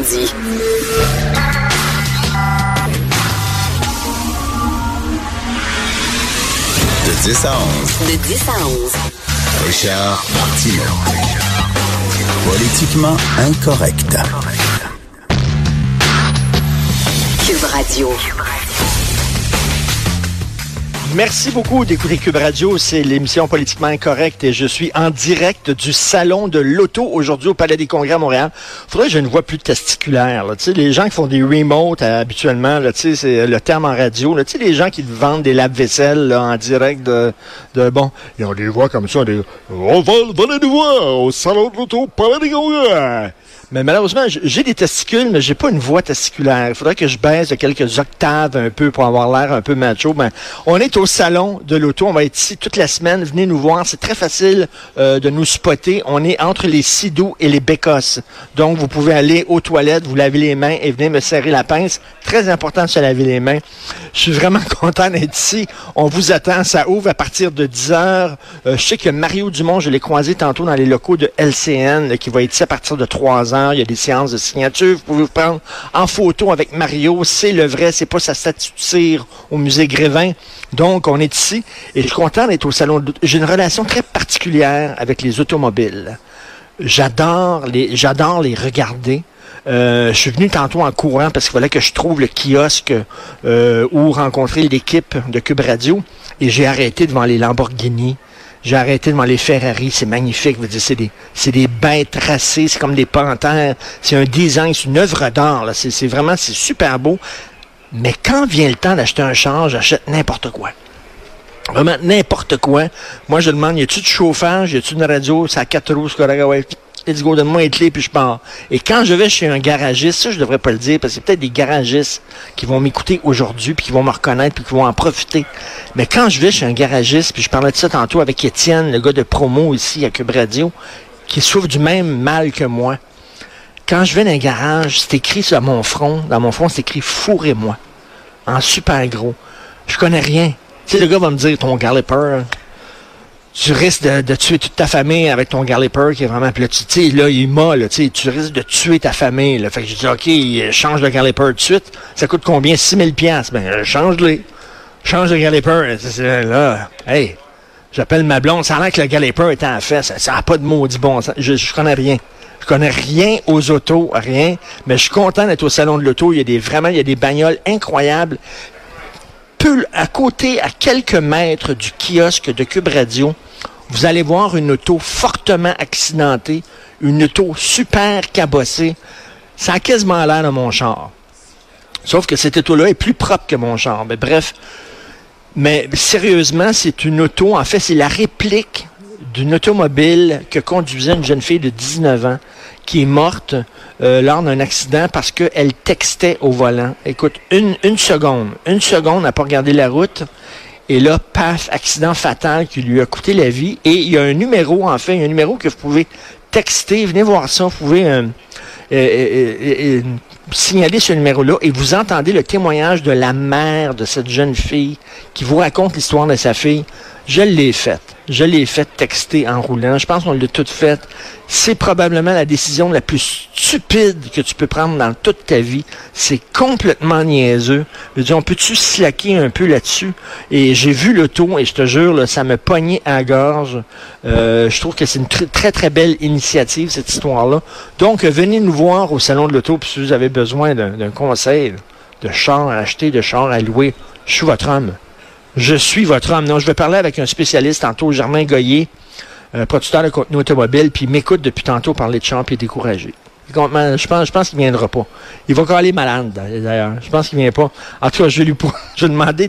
dit. De 10 à 11. De 10 à 11. Richard Martineau. Politiquement incorrect. Cube Radio. Merci beaucoup d'écouter Cube Radio. C'est l'émission Politiquement Incorrecte et je suis en direct du Salon de l'Auto aujourd'hui au Palais des Congrès à Montréal. Faudrait que j'ai une voix plus testiculaire. Là. Tu sais, les gens qui font des remotes euh, habituellement, là, c'est le terme en radio. Là. Les gens qui vendent des lave-vaisselle en direct de, de... Bon, ils ont des voix comme ça. Des, On va, venez nous voir au Salon de l'Auto au Palais des Congrès. Mais malheureusement, j'ai des testicules, mais j'ai pas une voix testiculaire. Il faudrait que je baisse de quelques octaves un peu pour avoir l'air un peu macho. Mais on est au salon de l'auto. On va être ici toute la semaine. Venez nous voir. C'est très facile euh, de nous spotter. On est entre les Sidou et les Bécosses. Donc, vous pouvez aller aux toilettes, vous laver les mains et venir me serrer la pince. Très important de se laver les mains. Je suis vraiment content d'être ici. On vous attend. Ça ouvre à partir de 10 heures. Euh, je sais que Mario Dumont, je l'ai croisé tantôt dans les locaux de LCN, qui va être ici à partir de 3 Il y a des séances de signature. Vous pouvez vous prendre en photo avec Mario. C'est le vrai. C'est pas sa statue de cire au musée Grévin. Donc, on est ici et je suis content d'être au salon. J'ai une relation très particulière avec les automobiles. J'adore les, j'adore les regarder. Euh, je suis venu tantôt en courant parce qu'il fallait que je trouve le kiosque euh, où rencontrer l'équipe de Cube Radio et j'ai arrêté devant les Lamborghini. J'ai arrêté devant les Ferrari, c'est magnifique. C'est des, c'est des bêtes tracées, c'est comme des panthères. C'est un design, c'est une œuvre d'art. Là. C'est, vraiment, c'est super beau. Mais quand vient le temps d'acheter un char, j'achète n'importe quoi. Vraiment n'importe quoi. Moi, je demande, y a-tu du chauffage, y a-tu une radio, ça a quatre roues, c'est. Let's go, donne-moi une clé, puis je pars. Et quand je vais chez un garagiste, ça, je devrais pas le dire, parce que c'est peut-être des garagistes qui vont m'écouter aujourd'hui, puis qui vont me reconnaître, puis qui vont en profiter. Mais quand je vais chez un garagiste, puis je parlais de ça tantôt avec Étienne, le gars de promo ici à Cube Radio, qui souffre du même mal que moi. Quand je vais dans un garage, c'est écrit sur mon front, dans mon front, c'est écrit fourrez-moi. En super gros. Je connais rien. Tu sais, le gars va me dire, ton galloper, tu risques de, tuer toute ta famille avec ton galloper qui est vraiment... Puis là, tu sais, là, il m'a, là, tu risques de tuer ta famille. Fait que j'ai dit, OK, change le galloper tout de suite. Ça coûte combien? 6 000 piastres. Ben, change-le. Change le galloper. Là, hey, j'appelle ma blonde. Ça a l'air que le galloper était en fait. Ça n'a pas de maudit bon. Je, je connais rien. Je connais rien aux autos, rien. Mais je suis content d'être au salon de l'auto. Il y a des, vraiment, il y a des bagnoles incroyables à côté, à quelques mètres du kiosque de Cube Radio, vous allez voir une auto fortement accidentée, une auto super cabossée. Ça a quasiment l'air de mon char. Sauf que cette auto-là est plus propre que mon char. Mais bref. Mais sérieusement, c'est une auto, en fait, c'est la réplique d'une automobile que conduisait une jeune fille de 19 ans qui est morte euh, lors d'un accident parce qu'elle textait au volant. Écoute, une, une seconde, une seconde à pas regarder la route. Et là, paf, accident fatal qui lui a coûté la vie. Et il y a un numéro, en fait, il y a un numéro que vous pouvez texter. Venez voir ça. Vous pouvez euh, euh, signaler ce numéro-là et vous entendez le témoignage de la mère de cette jeune fille qui vous raconte l'histoire de sa fille. Je l'ai faite. Je l'ai fait texter en roulant. Je pense qu'on l'a toute faite. C'est probablement la décision la plus stupide que tu peux prendre dans toute ta vie. C'est complètement niaiseux. Je dis, on peut-tu slacker un peu là-dessus? Et j'ai vu l'auto et je te jure, ça me pognait à gorge. Euh, je trouve que c'est une très, très belle initiative, cette histoire-là. Donc, venez nous voir au Salon de l'Auto, si vous avez besoin d'un conseil de char à acheter, de char à louer. Je suis votre homme. Je suis votre homme. Non, je vais parler avec un spécialiste tantôt, Germain Goyer, euh, producteur de contenu automobile, puis il m'écoute depuis tantôt parler de champ et découragé. Je pense, je pense qu'il ne viendra pas. Il va aller malade, d'ailleurs. Je pense qu'il ne vient pas. En tout cas, je vais lui je demander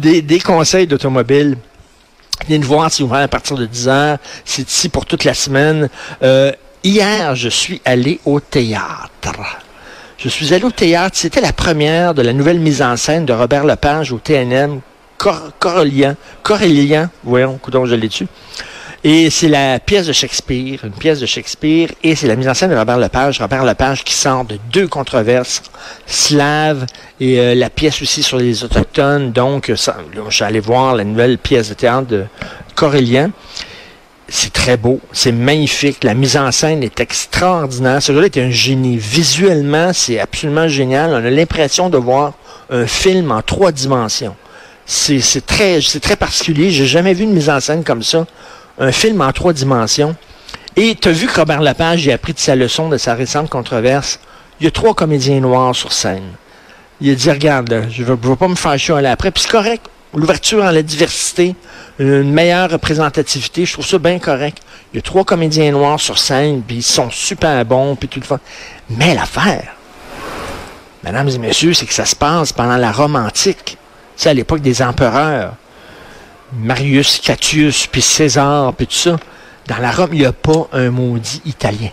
des, des, conseils d'automobile. Venez nous voir si vous à partir de 10 heures. C'est ici pour toute la semaine. Euh, hier, je suis allé au théâtre. Je suis allé au théâtre. C'était la première de la nouvelle mise en scène de Robert Lepage au TNM Corélien, Corélien, voyons, coudon, je l'ai dessus. Et c'est la pièce de Shakespeare, une pièce de Shakespeare, et c'est la mise en scène de Robert Lepage. Robert Lepage qui sort de deux controverses, slave et euh, la pièce aussi sur les autochtones. Donc, je suis allé voir la nouvelle pièce de théâtre de Corélien. c'est très beau, c'est magnifique, la mise en scène est extraordinaire. Ce gars-là est un génie. Visuellement, c'est absolument génial. On a l'impression de voir un film en trois dimensions. C'est très, très particulier. J'ai jamais vu une mise en scène comme ça. Un film en trois dimensions. Et tu as vu que Robert Lapage a appris de sa leçon de sa récente controverse. Il y a trois comédiens noirs sur scène. Il a dit, regarde, je ne veux, pas me faire chier après. Puis c'est correct. L'ouverture à la diversité, une meilleure représentativité, je trouve ça bien correct. Il y a trois comédiens noirs sur scène, puis ils sont super bons, puis tout le fun. Mais l'affaire, mesdames et messieurs, c'est que ça se passe pendant la Rome antique. C'est à l'époque des empereurs. Marius, Catius, puis César, puis tout ça. Dans la Rome, il n'y a pas un maudit italien.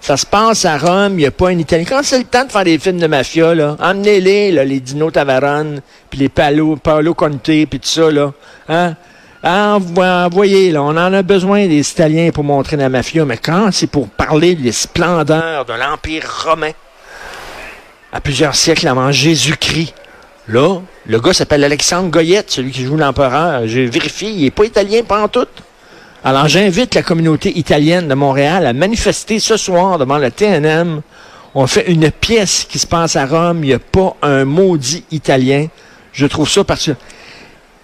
Ça se passe à Rome, il n'y a pas un Italien. Quand c'est le temps de faire des films de mafia, là, emmenez-les, là, les Dino Tavaron, puis les Paolo, Paolo Conte, puis tout ça, là. Hein? Envoyez, là, on en a besoin des Italiens pour montrer la mafia, mais quand c'est pour parler des splendeurs de l'Empire romain, à plusieurs siècles avant Jésus-Christ, là, le gars s'appelle Alexandre Goyette, celui qui joue l'empereur. J'ai vérifié, il n'est pas italien, en tout. Alors, j'invite la communauté italienne de Montréal à manifester ce soir devant le TNM. On fait une pièce qui se passe à Rome. Il n'y a pas un maudit italien. Je trouve ça parce.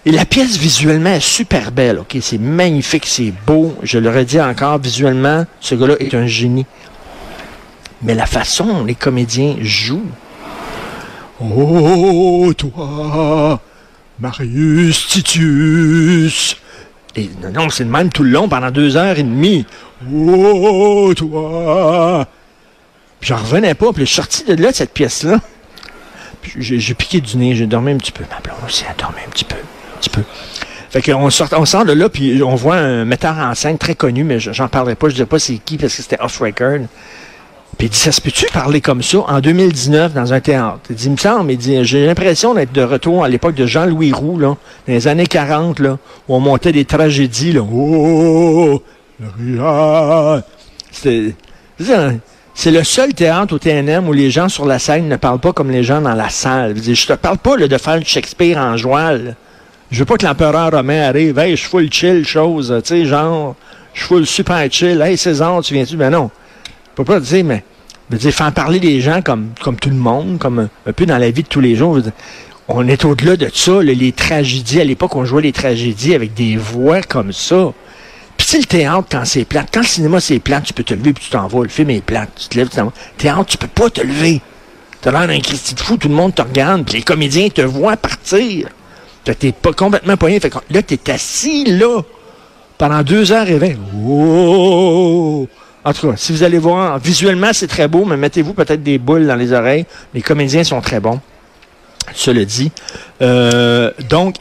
Et la pièce visuellement est super belle, OK? C'est magnifique, c'est beau. Je le redis encore, visuellement, ce gars-là est un génie. Mais la façon dont les comédiens jouent. Oh, toi, Marius Titus, non, c'est le même tout le long pendant deux heures et demie. Oh, toi! Puis j'en revenais pas. Puis je suis sorti de là, de cette pièce-là. j'ai piqué du nez, j'ai dormi un petit peu. Ma blonde aussi a dormi un petit peu. Fait qu'on sort, on sort de là, puis on voit un metteur en scène très connu, mais j'en parlerai pas, je ne sais pas c'est qui, parce que c'était off-record. Puis il dit, ça se peut-tu parler comme ça en 2019 dans un théâtre? Il dit, il me semble, il dit, j'ai l'impression d'être de retour à l'époque de Jean-Louis Roux, là, dans les années 40, là, où on montait des tragédies, là. Oh, c'est, c'est le seul théâtre au TNM où les gens sur la scène ne parlent pas comme les gens dans la salle. Je, te parle pas de faire Shakespeare en joie. Je veux pas que l'empereur romain arrive. Hey, je suis full chill, chose. Tu sais, genre, je suis full super chill. Hey, César, tu viens-tu? Ben non pas dire, mais dire, faire parler les gens comme, comme tout le monde, comme un, peu dans la vie de tous les jours. on est au-delà de ça, les tragédies. À l'époque, on jouait les tragédies avec des voix comme ça. Puis c'est le théâtre, quand c'est plate, quand le cinéma c'est plate, tu peux te lever puis tu t'en vas. Le film est plate, tu te lèves, tu t'en vas. Théâtre, tu peux pas te lever. T'as l'air d'un Christy de fou, tout le monde te regarde, puis les comédiens te voient partir. T'es pas complètement poigné. Fait que là, t'es assis là pendant deux heures et vingt. Oh! En tout cas, si vous allez voir, visuellement, c'est très beau, mais mettez-vous peut-être des boules dans les oreilles. Les comédiens sont très bons. Cela dit. Euh, donc,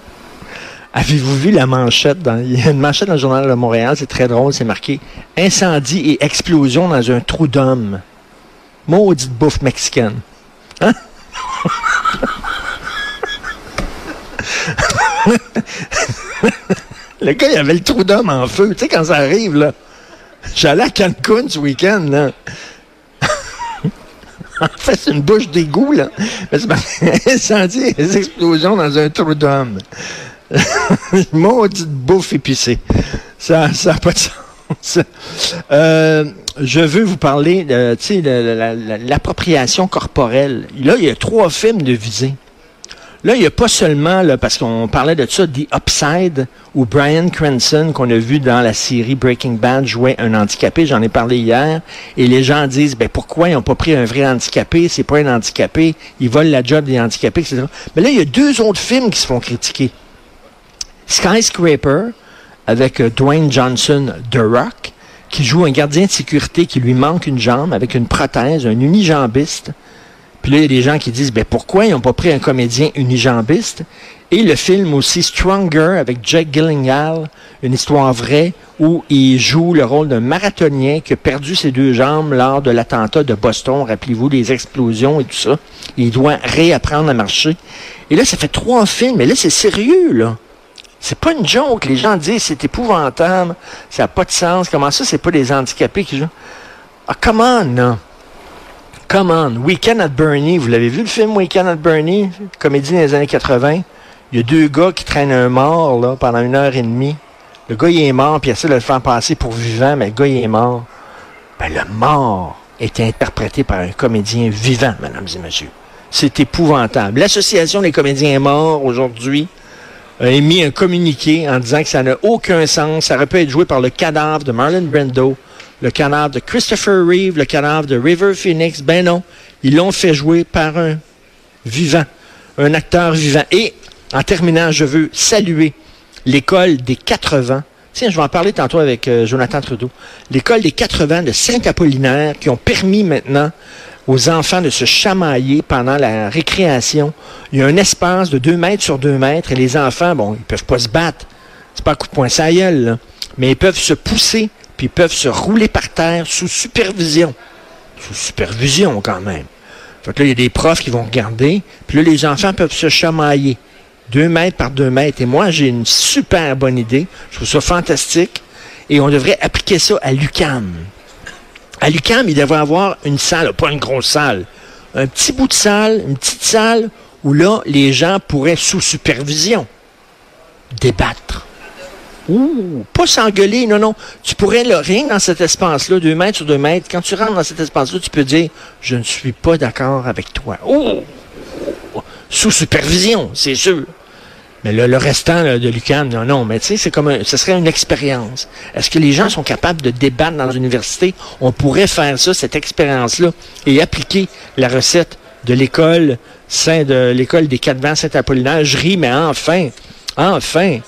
avez-vous vu la manchette? Dans, il y a une manchette dans le journal de Montréal, c'est très drôle, c'est marqué Incendie et explosion dans un trou d'homme. Maudite bouffe mexicaine. Hein? le gars, il avait le trou d'homme en feu. Tu sais, quand ça arrive, là. J'allais à Cancun ce week-end, là. en fait, c'est une bouche d'égout, là. Mais c'est incendie des explosions dans un trou d'homme. Maudite bouffe épicée. Ça n'a pas de sens. Euh, je veux vous parler de l'appropriation corporelle. Là, il y a trois films de visée. Là, il n'y a pas seulement, parce qu'on parlait de ça, The Upside, où Brian Cranston, qu'on a vu dans la série Breaking Bad, jouait un handicapé. J'en ai parlé hier. Et les gens disent, ben pourquoi ils n'ont pas pris un vrai handicapé? C'est pas un handicapé. Ils volent la job des handicapés, etc. Mais là, il y a deux autres films qui se font critiquer. Skyscraper, avec euh, Dwayne Johnson, The Rock, qui joue un gardien de sécurité qui lui manque une jambe avec une prothèse, un unijambiste. Puis là, il y a des gens qui disent, ben pourquoi ils n'ont pas pris un comédien unijambiste? Et le film aussi Stronger avec Jack Gyllenhaal, une histoire vraie où il joue le rôle d'un marathonien qui a perdu ses deux jambes lors de l'attentat de Boston. Rappelez-vous les explosions et tout ça. Il doit réapprendre à marcher. Et là, ça fait trois films. Mais là, c'est sérieux, là. C'est pas une joke. Les gens disent c'est épouvantable, ça n'a pas de sens. Comment ça, c'est pas des handicapés qui jouent? Ah, comment, non? Come on, Weekend at Bernie, vous l'avez vu le film Weekend at Bernie, comédie des années 80? Il y a deux gars qui traînent un mort là, pendant une heure et demie. le gars il est mort, puis il essaie de le faire passer pour vivant, mais le gars il est mort. Ben, le mort est interprété par un comédien vivant, mesdames et messieurs. C'est épouvantable. L'Association des comédiens morts aujourd'hui a émis un communiqué en disant que ça n'a aucun sens. Ça aurait pu être joué par le cadavre de Marlon Brando, le cadavre de Christopher Reeve, le cadavre de River Phoenix. Ben non, ils l'ont fait jouer par un vivant, un acteur vivant. Et en terminant, je veux saluer l'école des 80. Tiens, je vais en parler tantôt avec euh, Jonathan Trudeau. L'école des 80 de Saint-Apollinaire qui ont permis maintenant aux enfants de se chamailler pendant la récréation. Il y a un espace de 2 mètres sur 2 mètres et les enfants, bon, ils peuvent pas se battre. C'est pas un coup de poing ça mais ils peuvent se pousser puis peuvent se rouler par terre sous supervision. Sous supervision quand même. Fait que là, il y a des profs qui vont regarder, puis là, les enfants peuvent se chamailler. Deux mètres par deux mètres. Et moi, j'ai une super bonne idée. Je trouve ça fantastique. Et on devrait appliquer ça à l'UCAM. À l'UCAM, il devrait avoir une salle, pas une grosse salle, un petit bout de salle, une petite salle où là, les gens pourraient, sous supervision, débattre. Ouh, pas s'engueuler, non, non. Tu pourrais, là, rien dans cet espace-là, deux mètres sur deux mètres, quand tu rentres dans cet espace-là, tu peux dire, je ne suis pas d'accord avec toi. Ouh! Sous supervision, c'est sûr. Mais là, le restant là, de l'UQAM, non, non, mais tu sais, c'est comme un, ce serait une expérience. Est-ce que les gens sont capables de débattre dans l'université? On pourrait faire ça, cette expérience-là, et appliquer la recette de l'école de l'école des quatre vents Saint-Apollinaire. Je ris, mais enfin, enfin,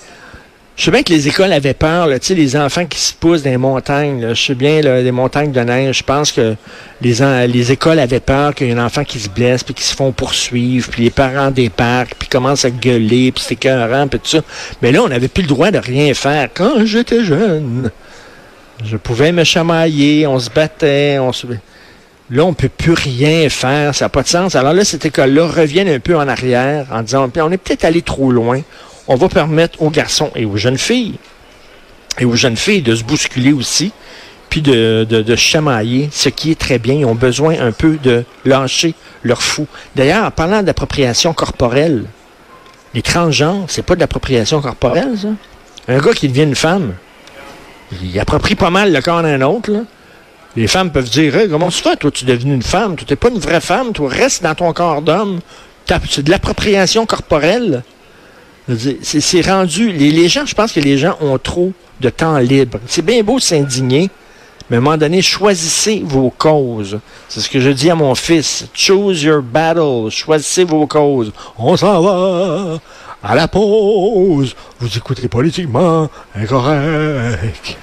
je sais bien que les écoles avaient peur, là, les enfants qui se poussent dans les montagnes. Je sais bien, là, des montagnes de neige. Je pense que les, les écoles avaient peur qu'il y ait un enfant qui se blesse, puis qui se font poursuivre, puis les parents débarquent, puis commencent à gueuler, puis c'est écœurant, puis tout ça. Mais là, on n'avait plus le droit de rien faire. Quand j'étais jeune, je pouvais me chamailler, on se battait, on se... Là, on peut plus rien faire, ça n'a pas de sens. Alors là, cette école-là revient un peu en arrière en disant, on est peut-être allé trop loin. On va permettre aux garçons et aux jeunes filles, et aux jeunes filles de se bousculer aussi, puis de, de, chamailler, ce qui est très bien. Ils ont besoin un peu de lâcher leur fou. D'ailleurs, en parlant d'appropriation corporelle, les transgenres, c'est pas de l'appropriation corporelle, ça? Un gars qui devient une femme, il approprie pas mal le corps d'un autre. Les femmes peuvent dire comment tu fais, toi, tu es devenue une femme, toi, t'es pas une vraie femme, toi, reste dans ton corps d'homme. C'est de l'appropriation corporelle. C'est rendu. Les, gens, je pense que les gens ont trop de temps libre. C'est bien beau s'indigner, mais à un moment donné, choisissez vos causes. C'est ce que je dis à mon fils. Choose your battle. Choisissez vos causes. On s'en va à la pause. Vous écoutez politiquement incorrect.